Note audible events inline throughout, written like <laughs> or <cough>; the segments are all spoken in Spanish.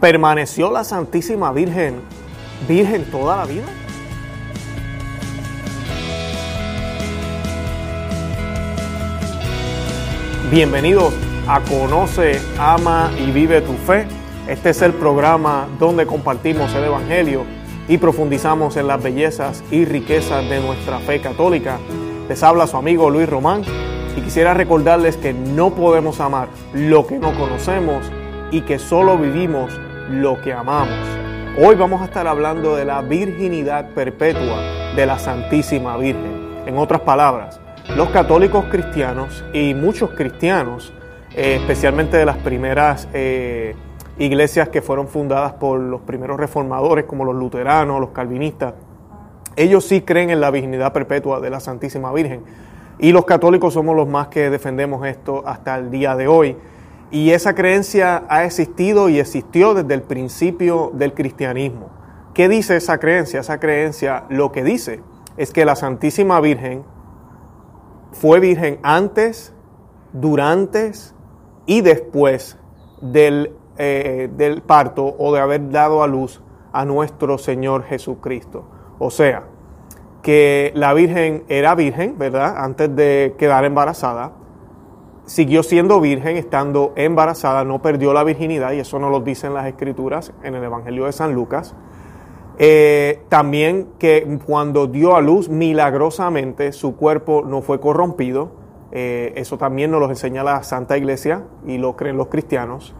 ¿Permaneció la Santísima Virgen virgen toda la vida? Bienvenidos a Conoce, Ama y Vive tu Fe. Este es el programa donde compartimos el Evangelio y profundizamos en las bellezas y riquezas de nuestra fe católica. Les habla su amigo Luis Román y quisiera recordarles que no podemos amar lo que no conocemos y que solo vivimos lo que amamos. Hoy vamos a estar hablando de la virginidad perpetua de la Santísima Virgen. En otras palabras, los católicos cristianos y muchos cristianos, eh, especialmente de las primeras eh, iglesias que fueron fundadas por los primeros reformadores como los luteranos, los calvinistas, ellos sí creen en la virginidad perpetua de la Santísima Virgen. Y los católicos somos los más que defendemos esto hasta el día de hoy. Y esa creencia ha existido y existió desde el principio del cristianismo. ¿Qué dice esa creencia? Esa creencia lo que dice es que la Santísima Virgen fue virgen antes, durante y después del, eh, del parto o de haber dado a luz a nuestro Señor Jesucristo. O sea, que la Virgen era virgen, ¿verdad? Antes de quedar embarazada, siguió siendo virgen estando embarazada, no perdió la virginidad, y eso nos lo dicen las escrituras en el Evangelio de San Lucas. Eh, también que cuando dio a luz milagrosamente su cuerpo no fue corrompido, eh, eso también nos lo enseña la Santa Iglesia y lo creen los cristianos,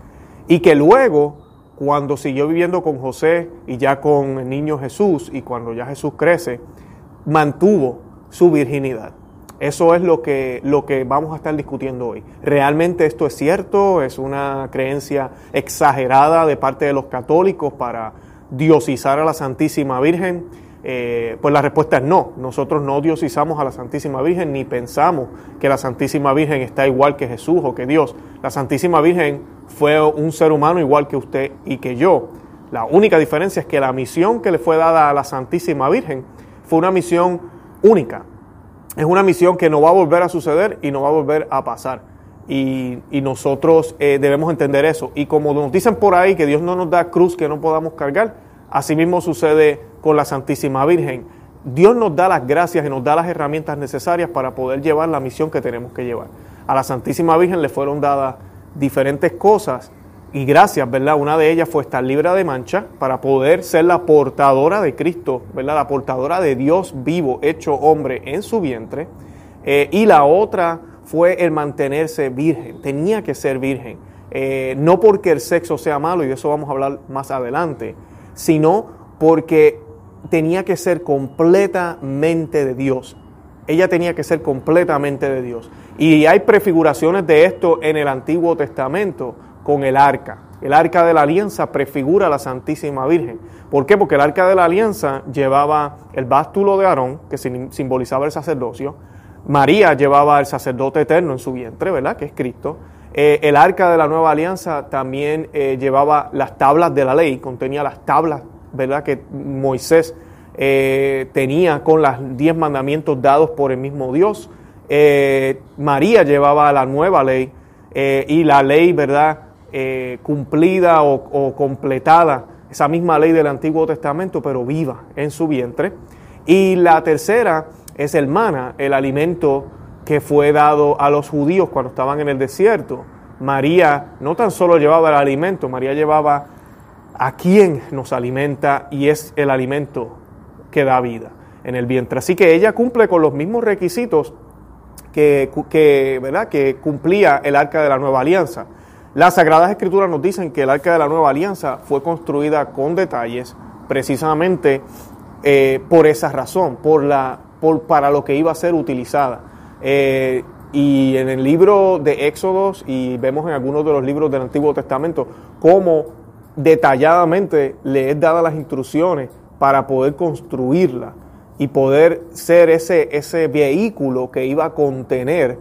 y que luego cuando siguió viviendo con José y ya con el niño Jesús y cuando ya Jesús crece, mantuvo su virginidad. Eso es lo que, lo que vamos a estar discutiendo hoy. ¿Realmente esto es cierto? ¿Es una creencia exagerada de parte de los católicos para diosizar a la Santísima Virgen? Eh, pues la respuesta es no. Nosotros no diosizamos a la Santísima Virgen ni pensamos que la Santísima Virgen está igual que Jesús o que Dios. La Santísima Virgen fue un ser humano igual que usted y que yo. La única diferencia es que la misión que le fue dada a la Santísima Virgen fue una misión única, es una misión que no va a volver a suceder y no va a volver a pasar. Y, nosotros eh, debemos entender eso. Y como nos dicen por ahí que Dios no nos da cruz que no podamos cargar, así mismo sucede con la Santísima Virgen. Dios nos da las gracias y nos da las herramientas necesarias para poder llevar la misión que tenemos que llevar. A la Santísima Virgen le fueron dadas diferentes cosas y gracias, ¿verdad? Una de ellas fue estar libre de mancha para poder ser la portadora de Cristo, ¿verdad? La portadora de Dios vivo, hecho hombre en su vientre. Eh, y la otra fue el mantenerse virgen, tenía que ser virgen. Eh, no porque el sexo sea malo, y eso vamos a hablar más adelante, sino porque tenía que ser completamente de Dios. Ella tenía que ser completamente de Dios. Y hay prefiguraciones de esto en el Antiguo Testamento con el arca. El arca de la alianza prefigura a la Santísima Virgen. ¿Por qué? Porque el arca de la alianza llevaba el bástulo de Aarón, que simbolizaba el sacerdocio. María llevaba el sacerdote eterno en su vientre, ¿verdad? Que es Cristo. Eh, el arca de la nueva alianza también eh, llevaba las tablas de la ley, contenía las tablas, ¿verdad? Que Moisés eh, tenía con los diez mandamientos dados por el mismo Dios. María llevaba la nueva ley y la ley, ¿verdad? Eh, cumplida o, completada esa misma ley del Antiguo Testamento, pero viva en su vientre. Y la tercera es el mana, el alimento que fue dado a los judíos cuando estaban en el desierto. María no tan solo llevaba el alimento, María llevaba a quien nos alimenta y es el alimento que da vida en el vientre. Así que ella cumple con los mismos requisitos que, que, ¿verdad? que cumplía el arca de la nueva alianza. Las Sagradas Escrituras nos dicen que el arca de la nueva alianza fue construida con detalles precisamente eh, por esa razón, por la, por, para lo que iba a ser utilizada. Eh, y en el libro de Éxodos y vemos en algunos de los libros del Antiguo Testamento cómo detalladamente le es dada las instrucciones para poder construirla y poder ser ese, ese vehículo que iba a contener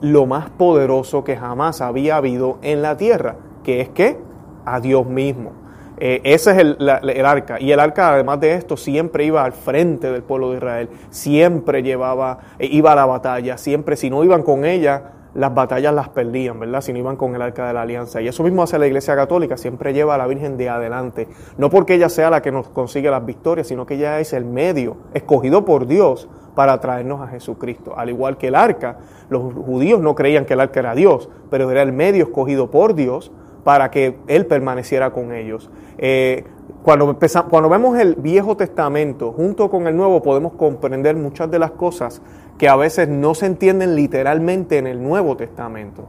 lo más poderoso que jamás había habido en la tierra, que es que a Dios mismo. Eh, ese es el, arca. Y el arca, además de esto, siempre iba al frente del pueblo de Israel. Siempre llevaba, eh, iba a la batalla. Siempre, si no iban con ella, las batallas las perdían, ¿verdad? Si no iban con el arca de la alianza. Y eso mismo hace la Iglesia Católica, siempre lleva a la Virgen de adelante. No porque ella sea la que nos consigue las victorias, sino que ella es el medio escogido por Dios para traernos a Jesucristo. Al igual que el arca, los judíos no creían que el arca era Dios, pero era el medio escogido por Dios para que Él permaneciera con ellos. Eh, cuando, cuando vemos el Viejo Testamento junto con el Nuevo, podemos comprender muchas de las cosas que a veces no se entienden literalmente en el Nuevo Testamento.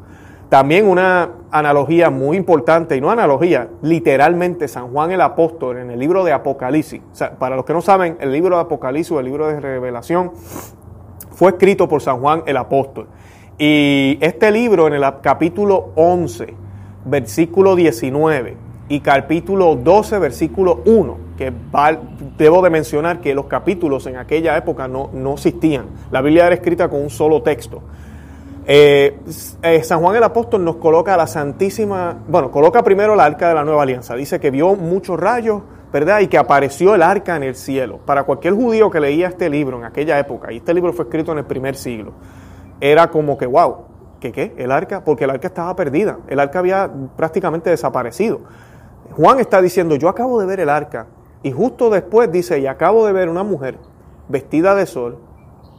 También una analogía muy importante, y no analogía, literalmente San Juan el Apóstol en el libro de Apocalipsis. para los que no saben, el libro de Apocalipsis o el libro de Revelación fue escrito por San Juan el Apóstol. Y este libro en el capítulo 11, versículo 19 y capítulo 12, versículo 1, que debo de mencionar que los capítulos en aquella época no, no existían. La Biblia era escrita con un solo texto. Eh, eh, San Juan el Apóstol nos coloca la Santísima, bueno, coloca primero la arca de la Nueva Alianza. Dice que vio muchos rayos, ¿verdad? Y que apareció el arca en el cielo. Para cualquier judío que leía este libro en aquella época, y este libro fue escrito en el primer siglo, era como que, wow, ¿qué qué? El arca, porque el arca estaba perdida. El arca había prácticamente desaparecido. Juan está diciendo, yo acabo de ver el arca. Y justo después dice, y acabo de ver una mujer vestida de sol,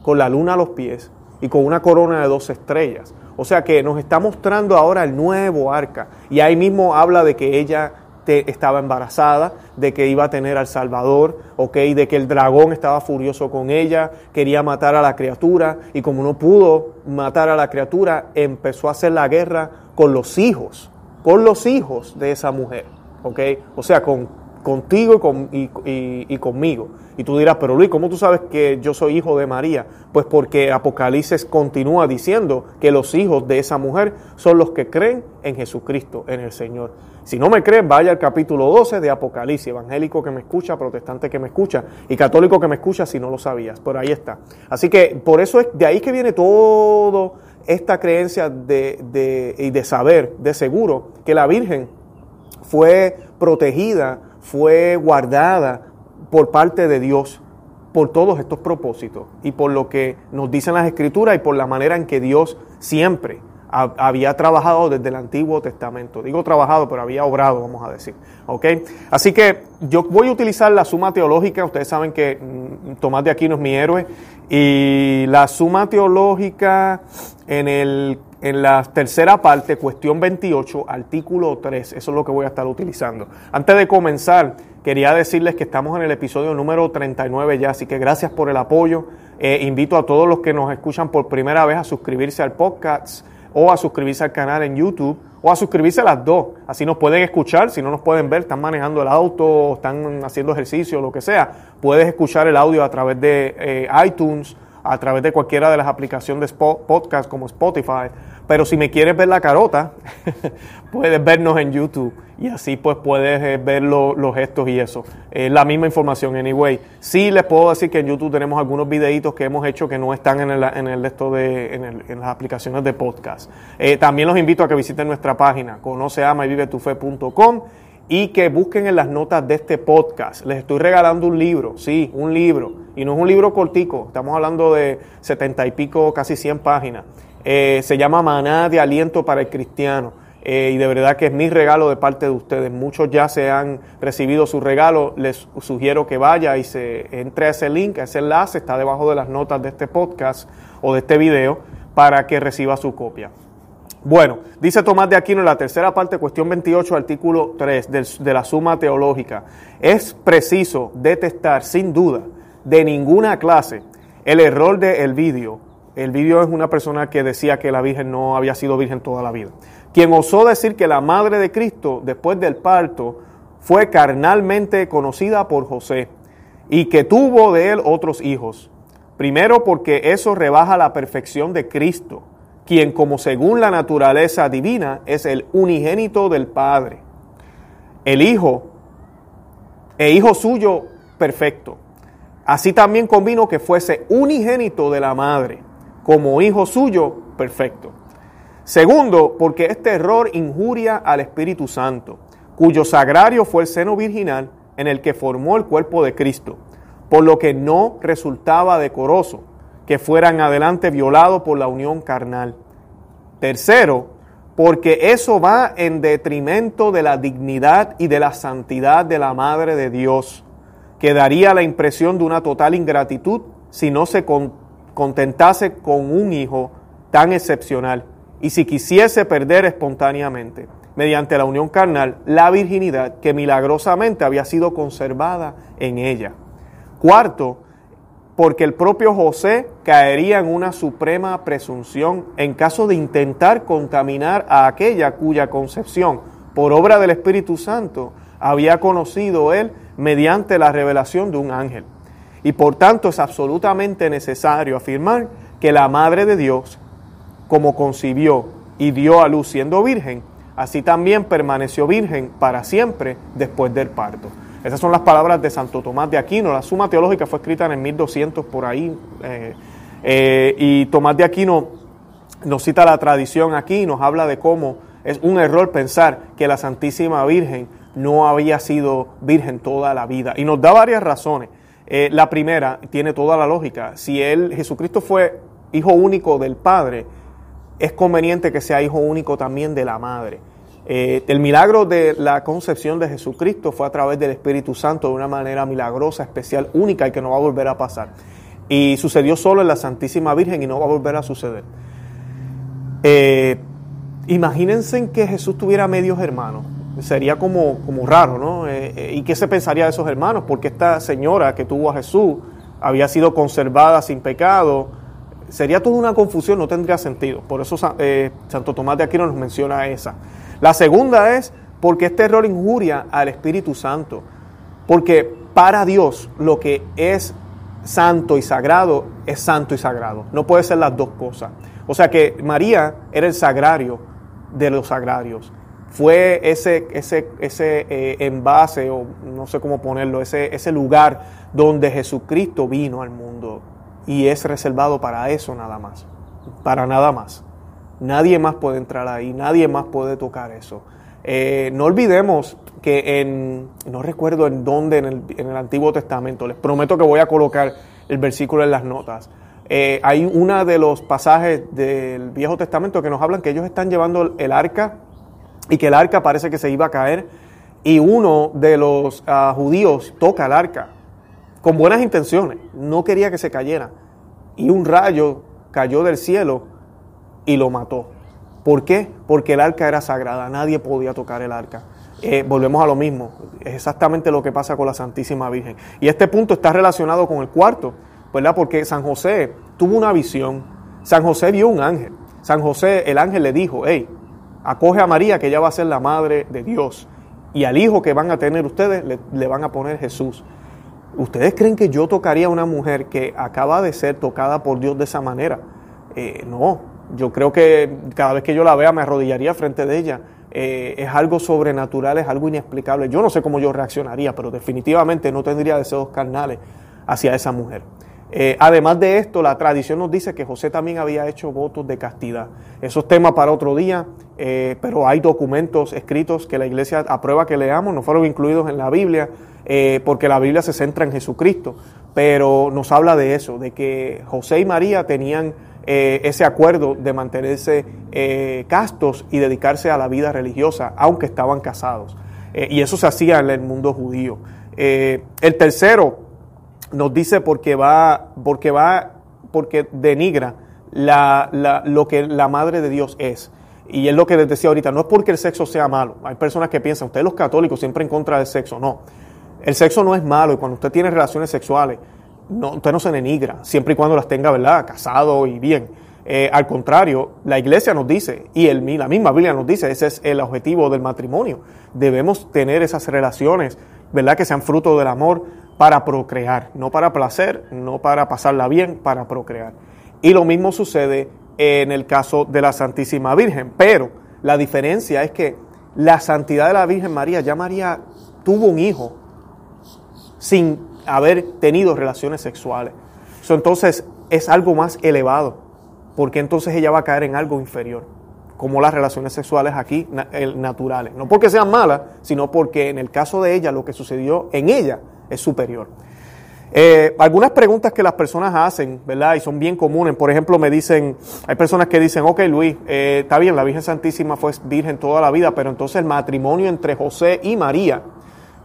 con la luna a los pies y con una corona de dos estrellas. O sea que nos está mostrando ahora el nuevo arca. Y ahí mismo habla de que ella estaba embarazada, de que iba a tener al Salvador, ¿ok? De que el dragón estaba furioso con ella, quería matar a la criatura y como no pudo matar a la criatura, empezó a hacer la guerra con los hijos, con los hijos de esa mujer. O sea, con contigo y, conmigo. Y tú dirás, pero Luis, ¿cómo tú sabes que yo soy hijo de María? Pues porque Apocalipsis continúa diciendo que los hijos de esa mujer son los que creen en Jesucristo, en el Señor. Si no me creen, vaya al capítulo 12 de Apocalipsis, evangélico que me escucha, protestante que me escucha y católico que me escucha si no lo sabías. Por ahí está. Así que por eso es de ahí que viene todo esta creencia de, de, y de saber, de seguro, que la Virgen fue protegida fue guardada por parte de Dios por todos estos propósitos y por lo que nos dicen las escrituras y por la manera en que Dios siempre había trabajado desde el Antiguo Testamento. Digo trabajado, pero había obrado, vamos a decir. Así que yo voy a utilizar la suma teológica. Ustedes saben que mm, Tomás de Aquino es mi héroe. Y la suma teológica en, el, en la tercera parte, cuestión 28, artículo 3. Eso es lo que voy a estar utilizando. Antes de comenzar, quería decirles que estamos en el episodio número 39 ya. Así que gracias por el apoyo. Eh, invito a todos los que nos escuchan por primera vez a suscribirse al podcast o a suscribirse al canal en YouTube o a suscribirse a las dos. Así nos pueden escuchar, si no nos pueden ver, están manejando el auto, están haciendo ejercicio, lo que sea. Puedes escuchar el audio a través de eh, iTunes, a través de cualquiera de las aplicaciones de podcast como Spotify pero si me quieres ver la carota, <laughs> puedes vernos en YouTube y así pues puedes eh, ver los gestos y eso. Es la misma información, anyway. Sí les puedo decir que en YouTube tenemos algunos videitos que hemos hecho que no están en el, en el esto de, en, las aplicaciones de podcast. Eh, también los invito a que visiten nuestra página, conoceama y vivetufe.com y que busquen en las notas de este podcast. Les estoy regalando un libro, sí, un libro. Y no es un libro cortico, estamos hablando de setenta y pico, casi 100 páginas. Eh, se llama Maná de Aliento para el Cristiano. Eh, y de verdad que es mi regalo de parte de ustedes. Muchos ya se han recibido su regalo. Les sugiero que vaya y se entre a ese link, a ese enlace, está debajo de las notas de este podcast o de este video, para que reciba su copia. Bueno, dice Tomás de Aquino en la tercera parte, cuestión 28, artículo 3 de la suma teológica. Es preciso detestar sin duda de ninguna clase el error de el vídeo el vídeo es una persona que decía que la Virgen no había sido virgen toda la vida. Quien osó decir que la madre de Cristo, después del parto, fue carnalmente conocida por José y que tuvo de él otros hijos. Primero porque eso rebaja la perfección de Cristo, quien como según la naturaleza divina es el unigénito del Padre. El Hijo, e Hijo suyo perfecto. Así también convino que fuese unigénito de la Madre como hijo suyo perfecto. Segundo, porque este error injuria al Espíritu Santo, cuyo sagrario fue el seno virginal en el que formó el cuerpo de Cristo, por lo que no resultaba decoroso que fueran adelante violados por la unión carnal. Tercero, porque eso va en detrimento de la dignidad y de la santidad de la Madre de Dios, que daría la impresión de una total ingratitud si no se contentase con un hijo tan excepcional y si quisiese perder espontáneamente, mediante la unión carnal, la virginidad que milagrosamente había sido conservada en ella. Cuarto, porque el propio José caería en una suprema presunción en caso de intentar contaminar a aquella cuya concepción, por obra del Espíritu Santo, había conocido él mediante la revelación de un ángel. Y por tanto es absolutamente necesario afirmar que la Madre de Dios, como concibió y dio a luz siendo virgen, así también permaneció virgen para siempre después del parto. Esas son las palabras de Santo Tomás de Aquino. La Suma Teológica fue escrita en el 1200 por ahí. Eh, eh, y Tomás de Aquino nos cita la tradición aquí y nos habla de cómo es un error pensar que la Santísima Virgen no había sido virgen toda la vida. Y nos da varias razones. Eh, la primera tiene toda la lógica. Si él, Jesucristo fue hijo único del Padre, es conveniente que sea hijo único también de la Madre. Eh, el milagro de la concepción de Jesucristo fue a través del Espíritu Santo de una manera milagrosa, especial, única y que no va a volver a pasar. Y sucedió solo en la Santísima Virgen y no va a volver a suceder. Eh, imagínense que Jesús tuviera medios hermanos. Sería como, como raro, ¿no? Eh, ¿Y qué se pensaría de esos hermanos? Porque esta señora que tuvo a Jesús había sido conservada sin pecado. Sería toda una confusión, no tendría sentido. Por eso Santo Tomás de Aquino nos menciona esa. La segunda es porque este error injuria al Espíritu Santo. Porque para Dios lo que es santo y sagrado es santo y sagrado. No puede ser las dos cosas. O sea que María era el sagrario de los sagrarios. Fue ese, ese, ese eh, envase, o no sé cómo ponerlo, ese, ese lugar donde Jesucristo vino al mundo. Y es reservado para eso nada más. Para nada más. Nadie más puede entrar ahí, nadie más puede tocar eso. Eh, no olvidemos que en, no recuerdo en dónde en el, Antiguo Testamento, les prometo que voy a colocar el versículo en las notas. Eh, hay uno de los pasajes del Viejo Testamento que nos hablan que ellos están llevando el arca y que el arca parece que se iba a caer y uno de los ah, judíos toca el arca con buenas intenciones, no quería que se cayera y un rayo cayó del cielo y lo mató. ¿Por qué? Porque el arca era sagrada, nadie podía tocar el arca. Eh, volvemos a lo mismo, es exactamente lo que pasa con la Santísima Virgen. Y este punto está relacionado con el cuarto, ¿verdad? Porque San José tuvo una visión, San José vio un ángel, San José, el ángel le dijo, hey, acoge a María que ella va a ser la madre de Dios y al hijo que van a tener ustedes le, van a poner Jesús. ¿Ustedes creen que yo tocaría a una mujer que acaba de ser tocada por Dios de esa manera? Eh, no, yo creo que cada vez que yo la vea me arrodillaría frente de ella. Eh, es algo sobrenatural, es algo inexplicable. Yo no sé cómo yo reaccionaría, pero definitivamente no tendría deseos carnales hacia esa mujer. Eh, además de esto, la tradición nos dice que José también había hecho votos de castidad. Eso es tema para otro día, eh, pero hay documentos escritos que la iglesia aprueba que leamos, no fueron incluidos en la Biblia, porque la Biblia se centra en Jesucristo, pero nos habla de eso, de que José y María tenían eh, ese acuerdo de mantenerse eh, castos y dedicarse a la vida religiosa, aunque estaban casados. Eh, y eso se hacía en el mundo judío. el tercero nos dice porque va, porque va, porque denigra la, lo que la madre de Dios es. Y es lo que les decía ahorita, no es porque el sexo sea malo. Hay personas que piensan, ustedes los católicos siempre en contra del sexo. No, el sexo no es malo y cuando usted tiene relaciones sexuales, no, usted no se denigra, siempre y cuando las tenga, ¿verdad?, casado y bien. Eh, al contrario, la iglesia nos dice, y el, la misma Biblia nos dice, ese es el objetivo del matrimonio. Debemos tener esas relaciones, ¿verdad?, que sean fruto del amor para procrear, no para placer, no para pasarla bien, para procrear. Y lo mismo sucede en el caso de la Santísima Virgen, pero la diferencia es que la santidad de la Virgen María, ya María tuvo un hijo sin haber tenido relaciones sexuales. entonces es algo más elevado, porque entonces ella va a caer en algo inferior, como las relaciones sexuales aquí naturales. No porque sean malas, sino porque en el caso de ella lo que sucedió en ella es superior. Eh, algunas preguntas que las personas hacen, ¿verdad? Y son bien comunes. Por ejemplo, me dicen, hay personas que dicen, ok Luis, eh, está bien, la Virgen Santísima fue virgen toda la vida, pero entonces el matrimonio entre José y María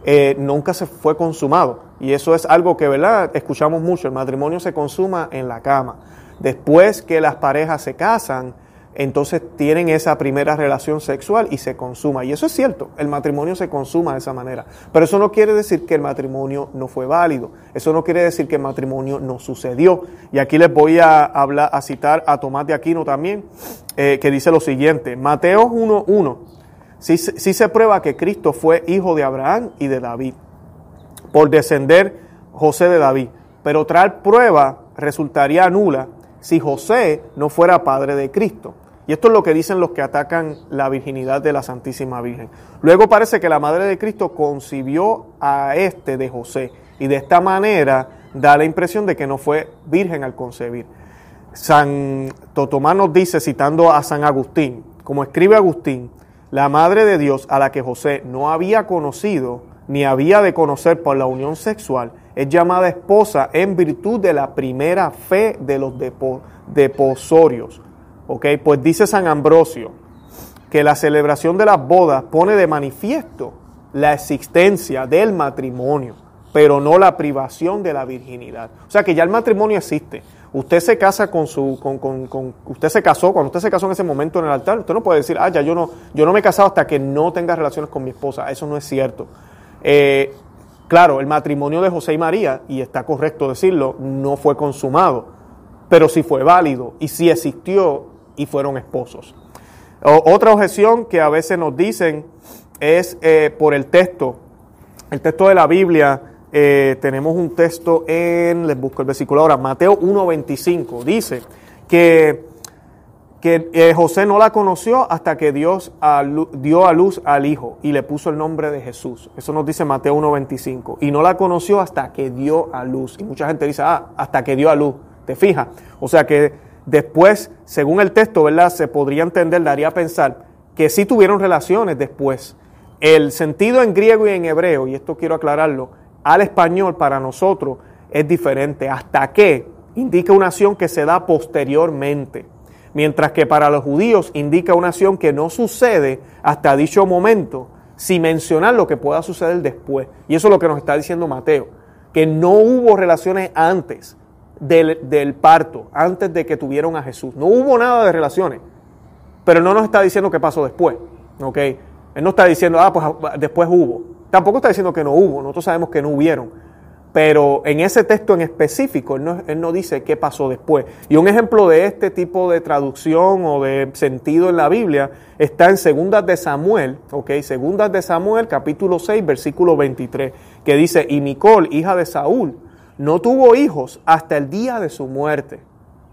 eh, nunca se fue consumado. Y eso es algo que, ¿verdad? Escuchamos mucho, el matrimonio se consuma en la cama. Después que las parejas se casan, entonces tienen esa primera relación sexual y se consuma. Y eso es cierto, el matrimonio se consuma de esa manera. Pero eso no quiere decir que el matrimonio no fue válido. Eso no quiere decir que el matrimonio no sucedió. Y aquí les voy a hablar, a citar a Tomás de Aquino también, eh, que dice lo siguiente, Mateo 1.1, sí, sí se prueba que Cristo fue hijo de Abraham y de David, por descender José de David. Pero tal prueba resultaría nula si José no fuera padre de Cristo. Y esto es lo que dicen los que atacan la virginidad de la Santísima Virgen. Luego parece que la Madre de Cristo concibió a este de José y de esta manera da la impresión de que no fue virgen al concebir. San Tomás nos dice, citando a San Agustín, como escribe Agustín, la Madre de Dios a la que José no había conocido ni había de conocer por la unión sexual, es llamada esposa en virtud de la primera fe de los deposorios. ¿Ok? Pues dice San Ambrosio que la celebración de las bodas pone de manifiesto la existencia del matrimonio, pero no la privación de la virginidad. O sea que ya el matrimonio existe. Usted se casa con su, con, con, usted se casó, cuando usted se casó en ese momento en el altar, usted no puede decir, ah, ya yo no, yo no me he casado hasta que no tenga relaciones con mi esposa. Eso no es cierto. Eh, Claro, el matrimonio de José y María, y está correcto decirlo, no fue consumado, pero sí fue válido y sí existió y fueron esposos. otra objeción que a veces nos dicen es eh, por el texto. El texto de la Biblia, eh, tenemos un texto en, les busco el versículo ahora, Mateo 1.25, dice que que eh, José no la conoció hasta que Dios dio a luz al Hijo y le puso el nombre de Jesús. Eso nos dice Mateo 1.25. Y no la conoció hasta que dio a luz. Y mucha gente dice, ah, hasta que dio a luz. ¿Te fijas? O sea que después, según el texto, ¿verdad? Se podría entender, daría a pensar que sí tuvieron relaciones después. El sentido en griego y en hebreo, y esto quiero aclararlo, al español para nosotros es diferente. Hasta que indica una acción que se da posteriormente mientras que para los judíos indica una acción que no sucede hasta dicho momento, sin mencionar lo que pueda suceder después. Y eso es lo que nos está diciendo Mateo, que no hubo relaciones antes del, parto, antes de que tuvieron a Jesús. No hubo nada de relaciones, pero no nos está diciendo qué pasó después. ¿ok? Él no está diciendo, ah, pues después hubo. Tampoco está diciendo que no hubo, nosotros sabemos que no hubieron pero en ese texto en específico él no, dice qué pasó después. Y un ejemplo de este tipo de traducción o de sentido en la Biblia está en Segundas de Samuel, ¿ok? Segundas de Samuel, capítulo 6, versículo 23, que dice, y Micol, hija de Saúl, no tuvo hijos hasta el día de su muerte.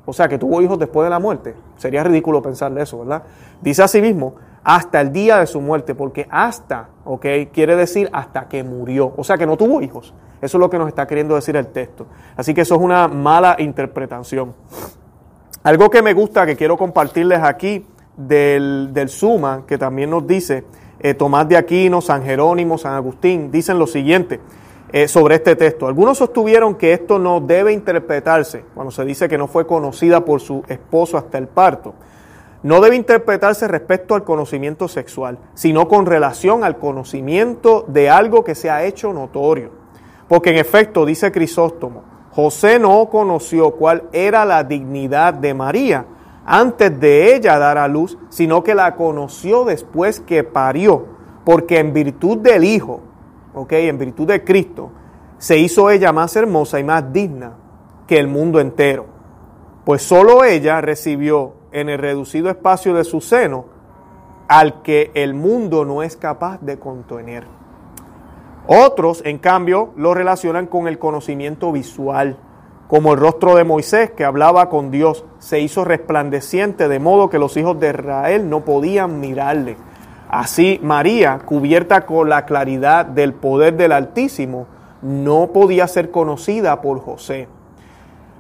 O sea, que tuvo hijos después de la muerte. Sería ridículo pensar eso, ¿verdad? Dice así mismo, hasta el día de su muerte, porque hasta, ¿ok? Quiere decir hasta que murió. O sea, que no tuvo hijos. Eso es lo que nos está queriendo decir el texto. Así que eso es una mala interpretación. Algo que me gusta, que quiero compartirles aquí del, Suma, que también nos dice eh, Tomás de Aquino, San Jerónimo, San Agustín, dicen lo siguiente eh, sobre este texto. Algunos sostuvieron que esto no debe interpretarse cuando se dice que no fue conocida por su esposo hasta el parto. No debe interpretarse respecto al conocimiento sexual, sino con relación al conocimiento de algo que se ha hecho notorio. Porque en efecto, dice Crisóstomo, José no conoció cuál era la dignidad de María antes de ella dar a luz, sino que la conoció después que parió, porque en virtud del Hijo, ¿ok? En virtud de Cristo, se hizo ella más hermosa y más digna que el mundo entero. Pues solo ella recibió en el reducido espacio de su seno al que el mundo no es capaz de contener. Otros, en cambio, lo relacionan con el conocimiento visual, como el rostro de Moisés que hablaba con Dios, se hizo resplandeciente de modo que los hijos de Israel no podían mirarle. Así María, cubierta con la claridad del poder del Altísimo, no podía ser conocida por José,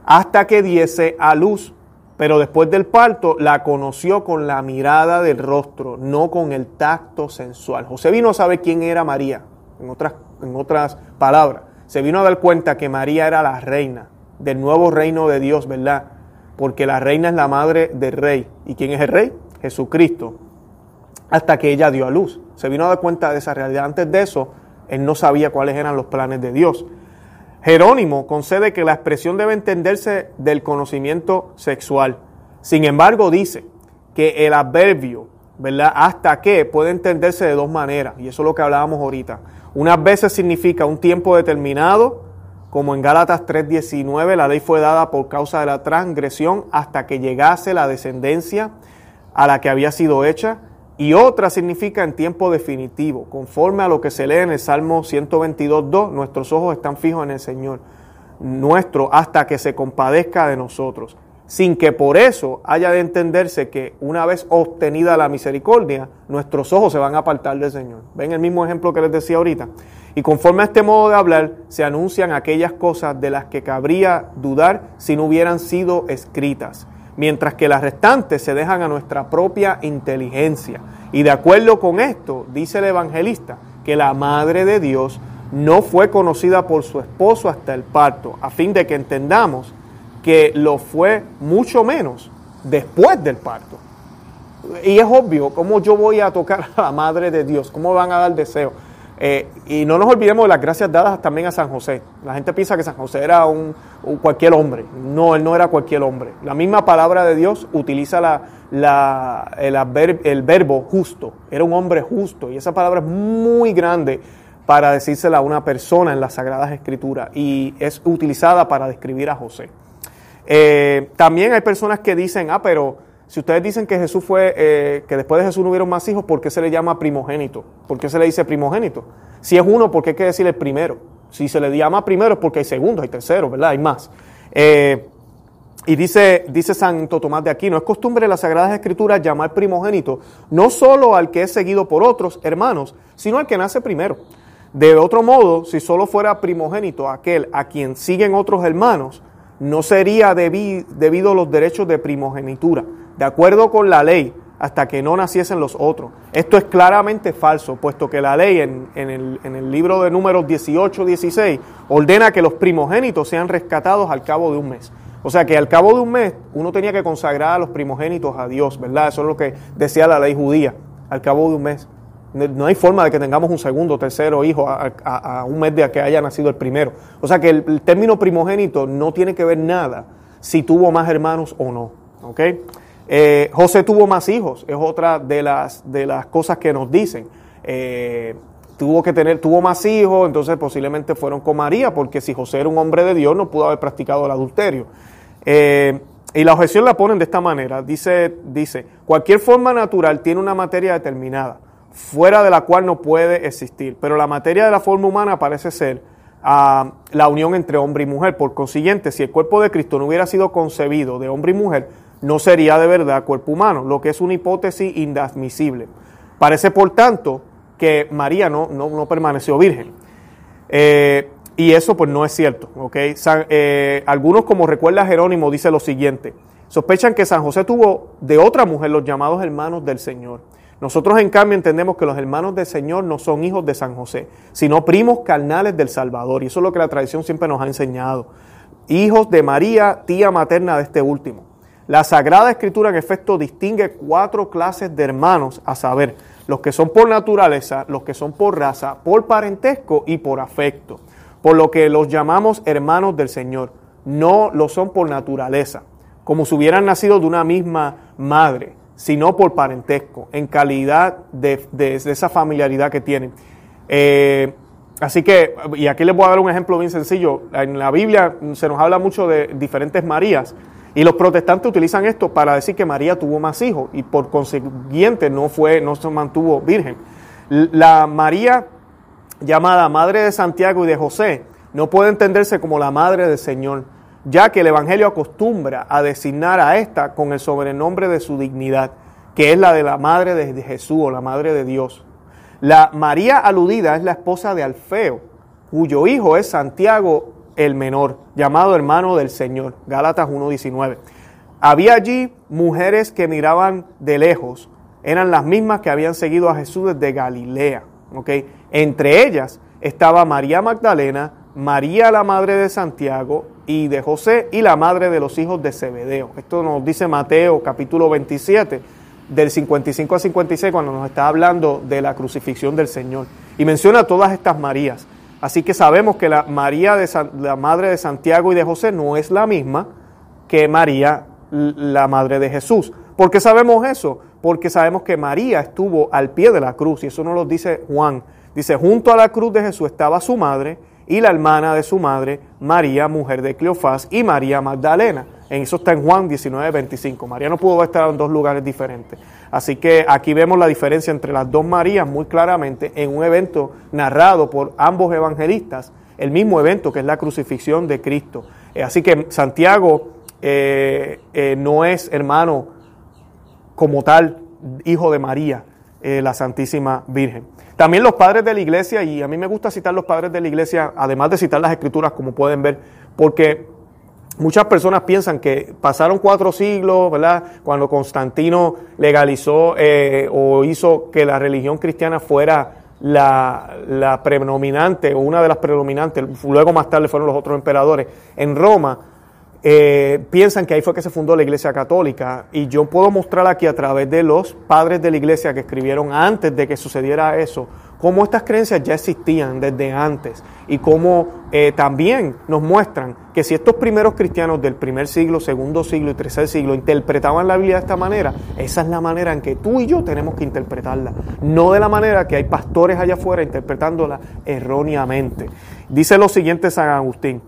hasta que diese a luz. Pero después del parto la conoció con la mirada del rostro, no con el tacto sensual. José vino a saber quién era María, en otras, en otras palabras. se vino a dar cuenta que María era la reina del nuevo reino de Dios, ¿verdad? Porque la reina es la madre del rey. ¿Y quién es el rey? Jesucristo. Hasta que ella dio a luz. Se vino a dar cuenta de esa realidad. Antes de eso, él no sabía cuáles eran los planes de Dios. Jerónimo concede que la expresión debe entenderse del conocimiento sexual. Sin embargo, dice que el adverbio, ¿verdad? Hasta que puede entenderse de dos maneras, y eso es lo que hablábamos ahorita. Unas veces significa un tiempo determinado, como en Gálatas 3:19, la ley fue dada por causa de la transgresión hasta que llegase la descendencia a la que había sido hecha, y otra significa en tiempo definitivo, conforme a lo que se lee en el Salmo 122.2, nuestros ojos están fijos en el Señor, nuestro, hasta que se compadezca de nosotros, sin que por eso haya de entenderse que una vez obtenida la misericordia, nuestros ojos se van a apartar del Señor. ¿Ven el mismo ejemplo que les decía ahorita? Y conforme a este modo de hablar, se anuncian aquellas cosas de las que cabría dudar si no hubieran sido escritas mientras que las restantes se dejan a nuestra propia inteligencia. Y de acuerdo con esto, dice el evangelista, que la Madre de Dios no fue conocida por su esposo hasta el parto, a fin de que entendamos que lo fue mucho menos después del parto. Y es obvio, ¿cómo yo voy a tocar a la Madre de Dios? ¿Cómo van a dar deseo? Eh, y no nos olvidemos de las gracias dadas también a San José. La gente piensa que San José era un, cualquier hombre. No, él no era cualquier hombre. La misma palabra de Dios utiliza la, el, verbo justo. Era un hombre justo. Y esa palabra es muy grande para decírsela a una persona en las Sagradas Escrituras. Y es utilizada para describir a José. Eh, también hay personas que dicen, ah, pero si ustedes dicen que Jesús fue, eh, que después de Jesús no hubieron más hijos, ¿por qué se le llama primogénito? ¿Por qué se le dice primogénito? Si es uno, ¿por qué hay que decir el primero? Si se le llama primero es porque hay segundos, hay terceros, ¿verdad? Hay más. Eh, y dice, dice Santo Tomás de Aquino, es costumbre en las Sagradas Escrituras llamar primogénito no solo al que es seguido por otros hermanos, sino al que nace primero. De otro modo, si solo fuera primogénito aquel a quien siguen otros hermanos, no sería debido a los derechos de primogenitura de acuerdo con la ley, hasta que no naciesen los otros. Esto es claramente falso, puesto que la ley en, el, libro de números 18, 16 ordena que los primogénitos sean rescatados al cabo de un mes. O sea que al cabo de un mes uno tenía que consagrar a los primogénitos a Dios, ¿verdad? Eso es lo que decía la ley judía, al cabo de un mes. No hay forma de que tengamos un segundo tercero hijo a, un mes de que haya nacido el primero. O sea que el, el, término primogénito no tiene que ver nada si tuvo más hermanos o no. ¿ok?, eh, José tuvo más hijos, es otra de las, de las cosas que nos dicen. Eh, tuvo que tener, tuvo más hijos, entonces posiblemente fueron con María, porque si José era un hombre de Dios, no pudo haber practicado el adulterio. Eh, y la objeción la ponen de esta manera, dice, dice, cualquier forma natural tiene una materia determinada, fuera de la cual no puede existir, pero la materia de la forma humana parece ser ah, la unión entre hombre y mujer. Por consiguiente, si el cuerpo de Cristo no hubiera sido concebido de hombre y mujer, no sería de verdad cuerpo humano, lo que es una hipótesis inadmisible. Parece, por tanto, que María no, no, permaneció virgen. Eh, y eso pues no es cierto. ¿okay? Eh, algunos, como recuerda Jerónimo, dice lo siguiente. Sospechan que San José tuvo de otra mujer los llamados hermanos del Señor. Nosotros en cambio entendemos que los hermanos del Señor no son hijos de San José, sino primos carnales del Salvador. Y eso es lo que la tradición siempre nos ha enseñado. Hijos de María, tía materna de este último. La Sagrada Escritura en efecto distingue cuatro clases de hermanos, a saber, los que son por naturaleza, los que son por raza, por parentesco y por afecto, por lo que los llamamos hermanos del Señor. No lo son por naturaleza, como si hubieran nacido de una misma madre, sino por parentesco, en calidad de, esa familiaridad que tienen. Eh, así que, y aquí les voy a dar un ejemplo bien sencillo. En la Biblia se nos habla mucho de diferentes Marías. Y los protestantes utilizan esto para decir que María tuvo más hijos y por consiguiente no fue, no se mantuvo virgen. La María llamada Madre de Santiago y de José no puede entenderse como la Madre del Señor, ya que el Evangelio acostumbra a designar a esta con el sobrenombre de su dignidad, que es la de la Madre de Jesús o la Madre de Dios. La María aludida es la esposa de Alfeo, cuyo hijo es Santiago el menor, llamado hermano del Señor. Gálatas 1.19. Había allí mujeres que miraban de lejos, eran las mismas que habían seguido a Jesús desde Galilea. ¿okay? Entre ellas estaba María Magdalena, María la madre de Santiago y de José y la madre de los hijos de Zebedeo. Esto nos dice Mateo capítulo 27 del 55 al 56 cuando nos está hablando de la crucifixión del Señor. Y menciona todas estas Marías. Así que sabemos que la María de la madre de Santiago y de José no es la misma que María la madre de Jesús. ¿Por qué sabemos eso? Porque sabemos que María estuvo al pie de la cruz y eso nos lo dice Juan. Dice, junto a la cruz de Jesús estaba su madre y la hermana de su madre, María, mujer de Cleofás, y María Magdalena. En eso está en Juan 19, 25. María no pudo estar en dos lugares diferentes. Así que aquí vemos la diferencia entre las dos Marías muy claramente en un evento narrado por ambos evangelistas, el mismo evento que es la crucifixión de Cristo. Eh, así que Santiago eh, eh, no es hermano como tal, hijo de María, la Santísima Virgen. También los padres de la iglesia, y a mí me gusta citar los padres de la iglesia, además de citar las escrituras, como pueden ver, porque Muchas personas piensan que pasaron cuatro siglos, ¿verdad? Cuando Constantino legalizó eh, o hizo que la religión cristiana fuera la, predominante o una de las predominantes, luego más tarde fueron los otros emperadores, en Roma, eh, piensan que ahí fue que se fundó la Iglesia Católica. Y yo puedo mostrar aquí a través de los padres de la Iglesia que escribieron antes de que sucediera eso, cómo estas creencias ya existían desde antes y cómo eh, también nos muestran que si estos primeros cristianos del primer siglo, segundo siglo y tercer siglo interpretaban la Biblia de esta manera, esa es la manera en que tú y yo tenemos que interpretarla, no de la manera que hay pastores allá afuera interpretándola erróneamente. Dice lo siguiente San Agustín,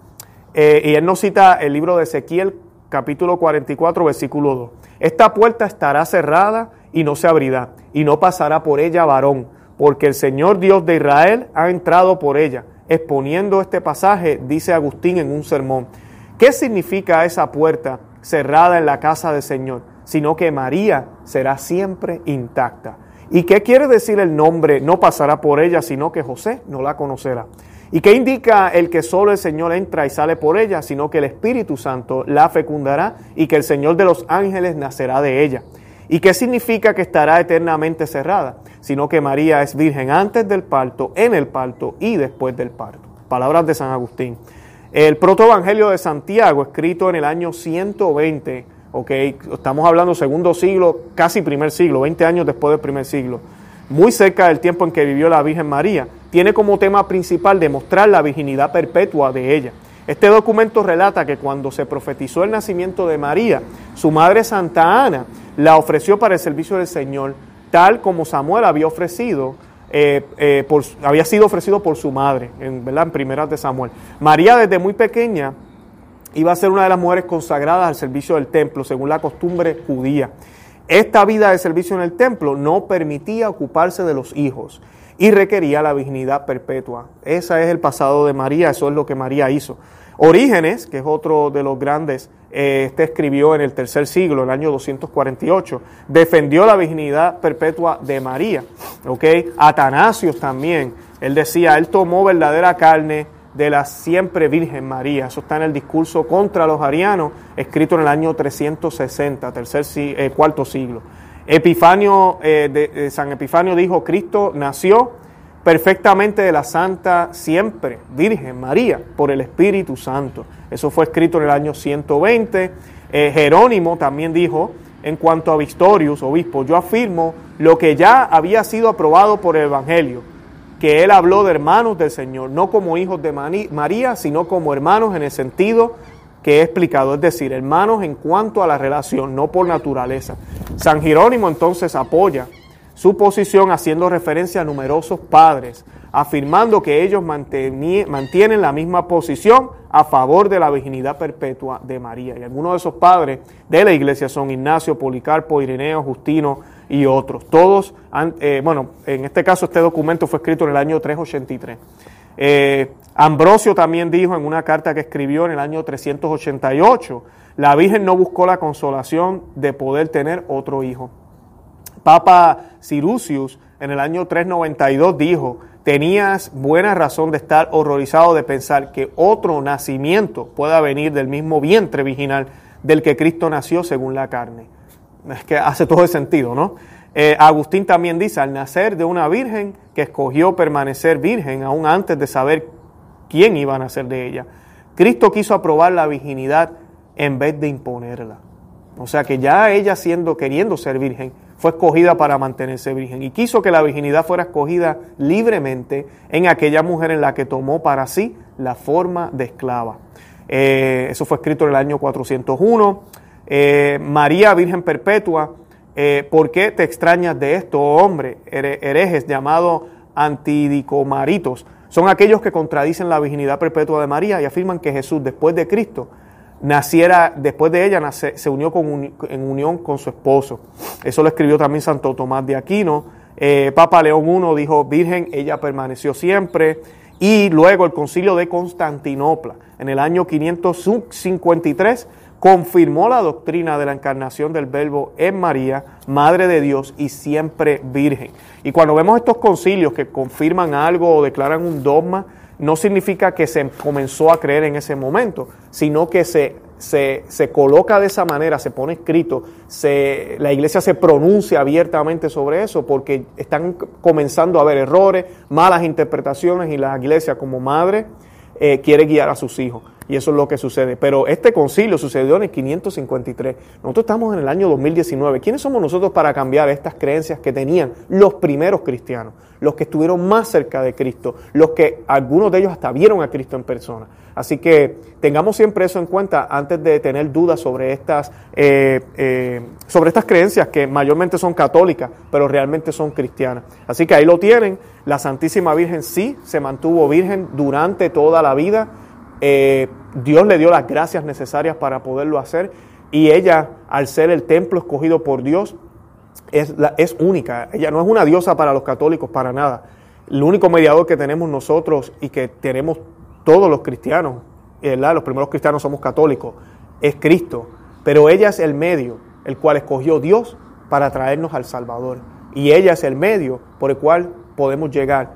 eh, y él nos cita el libro de Ezequiel capítulo 44 versículo 2. Esta puerta estará cerrada y no se abrirá, y no pasará por ella varón porque el Señor Dios de Israel ha entrado por ella. Exponiendo este pasaje, dice Agustín en un sermón, ¿qué significa esa puerta cerrada en la casa del Señor? Sino que María será siempre intacta. ¿Y qué quiere decir el nombre no pasará por ella, sino que José no la conocerá? ¿Y qué indica el que solo el Señor entra y sale por ella, sino que el Espíritu Santo la fecundará y que el Señor de los ángeles nacerá de ella? ¿Y qué significa que estará eternamente cerrada? Sino que María es virgen antes del parto, en el parto y después del parto. Palabras de San Agustín. El protoevangelio de Santiago, escrito en el año 120, ok, estamos hablando segundo siglo, casi primer siglo, 20 años después del primer siglo, muy cerca del tiempo en que vivió la Virgen María, tiene como tema principal demostrar la virginidad perpetua de ella. Este documento relata que cuando se profetizó el nacimiento de María, su madre Santa Ana la ofreció para el servicio del Señor, tal como Samuel había ofrecido, eh, eh, por, había sido ofrecido por su madre, en, en primeras de Samuel. María desde muy pequeña iba a ser una de las mujeres consagradas al servicio del templo, según la costumbre judía. Esta vida de servicio en el templo no permitía ocuparse de los hijos y requería la virginidad perpetua. Ese es el pasado de María, eso es lo que María hizo. Orígenes, que es otro de los grandes eh, este escribió en el tercer siglo, el año 248, defendió la virginidad perpetua de María. ¿ok? Atanasios también, él decía, él tomó verdadera carne de la siempre Virgen María. Eso está en el discurso contra los arianos, escrito en el año 360, tercer, eh, cuarto siglo. Epifanio, eh, de, San Epifanio dijo, Cristo nació perfectamente de la Santa siempre Virgen María por el Espíritu Santo. Eso fue escrito en el año 120. Eh, Jerónimo también dijo, en cuanto a Vistorius, obispo, yo afirmo lo que ya había sido aprobado por el Evangelio, que él habló de hermanos del Señor, no como hijos de María, sino como hermanos en el sentido que he explicado, es decir, hermanos en cuanto a la relación, no por naturaleza. San Jerónimo entonces apoya su posición haciendo referencia a numerosos padres, afirmando que ellos mantienen la misma posición a favor de la virginidad perpetua de María. Y algunos de esos padres de la iglesia son Ignacio, Policarpo, Ireneo, Justino y otros. Todos, eh, bueno, en este caso este documento fue escrito en el año 383. Eh, Ambrosio también dijo en una carta que escribió en el año 388, la Virgen no buscó la consolación de poder tener otro hijo. Papa Cirusius en el año 392 dijo, tenías buena razón de estar horrorizado de pensar que otro nacimiento pueda venir del mismo vientre virginal del que Cristo nació según la carne. Es que hace todo el sentido, ¿no? Eh, Agustín también dice, al nacer de una virgen que escogió permanecer virgen aún antes de saber quién iba a nacer de ella. Cristo quiso aprobar la virginidad en vez de imponerla. O sea que ya ella siendo, queriendo ser virgen, fue escogida para mantenerse virgen y quiso que la virginidad fuera escogida libremente en aquella mujer en la que tomó para sí la forma de esclava. Eh, eso fue escrito en el año 401. Eh, María Virgen Perpetua, eh, ¿por qué te extrañas de esto, hombre? Herejes llamados antidicomaritos. Son aquellos que contradicen la virginidad perpetua de María y afirman que Jesús, después de Cristo, naciera, después de ella, se unió con, en unión con su esposo. Eso lo escribió también Santo Tomás de Aquino. Eh, Papa León I dijo, Virgen, ella permaneció siempre. Y luego el concilio de Constantinopla, en el año 553, confirmó la doctrina de la encarnación del Verbo en María, Madre de Dios y siempre Virgen. Y cuando vemos estos concilios que confirman algo o declaran un dogma, no significa que se comenzó a creer en ese momento, sino que se, se, coloca de esa manera, se pone escrito, se, la iglesia se pronuncia abiertamente sobre eso porque están comenzando a haber errores, malas interpretaciones y la iglesia como madre eh, quiere guiar a sus hijos. Y eso es lo que sucede. Pero este concilio sucedió en el 553. Nosotros estamos en el año 2019. ¿Quiénes somos nosotros para cambiar estas creencias que tenían los primeros cristianos? Los que estuvieron más cerca de Cristo. Los que algunos de ellos hasta vieron a Cristo en persona. Así que tengamos siempre eso en cuenta antes de tener dudas sobre estas, eh, eh, sobre estas creencias que mayormente son católicas, pero realmente son cristianas. Así que ahí lo tienen. La Santísima Virgen sí se mantuvo virgen durante toda la vida. Eh, Dios le dio las gracias necesarias para poderlo hacer y ella, al ser el templo escogido por Dios, es, es única. Ella no es una diosa para los católicos, para nada. El único mediador que tenemos nosotros y que tenemos todos los cristianos, los primeros cristianos somos católicos, es Cristo. Pero ella es el medio, el cual escogió Dios para traernos al Salvador. Y ella es el medio por el cual podemos llegar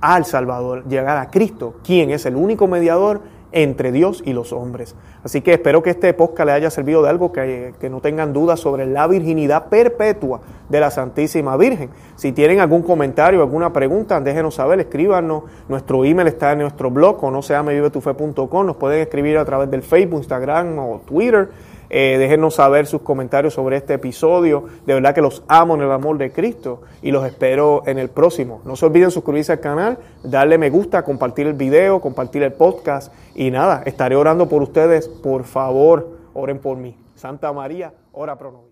al Salvador, llegar a Cristo, quien es el único mediador entre Dios y los hombres. Así que espero que este podcast le haya servido de algo, que, no tengan dudas sobre la virginidad perpetua de la Santísima Virgen. Si tienen algún comentario, alguna pregunta, déjenos saber, escríbanos. Nuestro email está en nuestro blog, o no se llame vivetufe.com. Nos pueden escribir a través del Facebook, Instagram o Twitter. Eh, déjenos saber sus comentarios sobre este episodio. De verdad que los amo en el amor de Cristo y los espero en el próximo. No se olviden suscribirse al canal, darle me gusta, compartir el video, compartir el podcast y nada, estaré orando por ustedes. Por favor, oren por mí. Santa María, ora pro.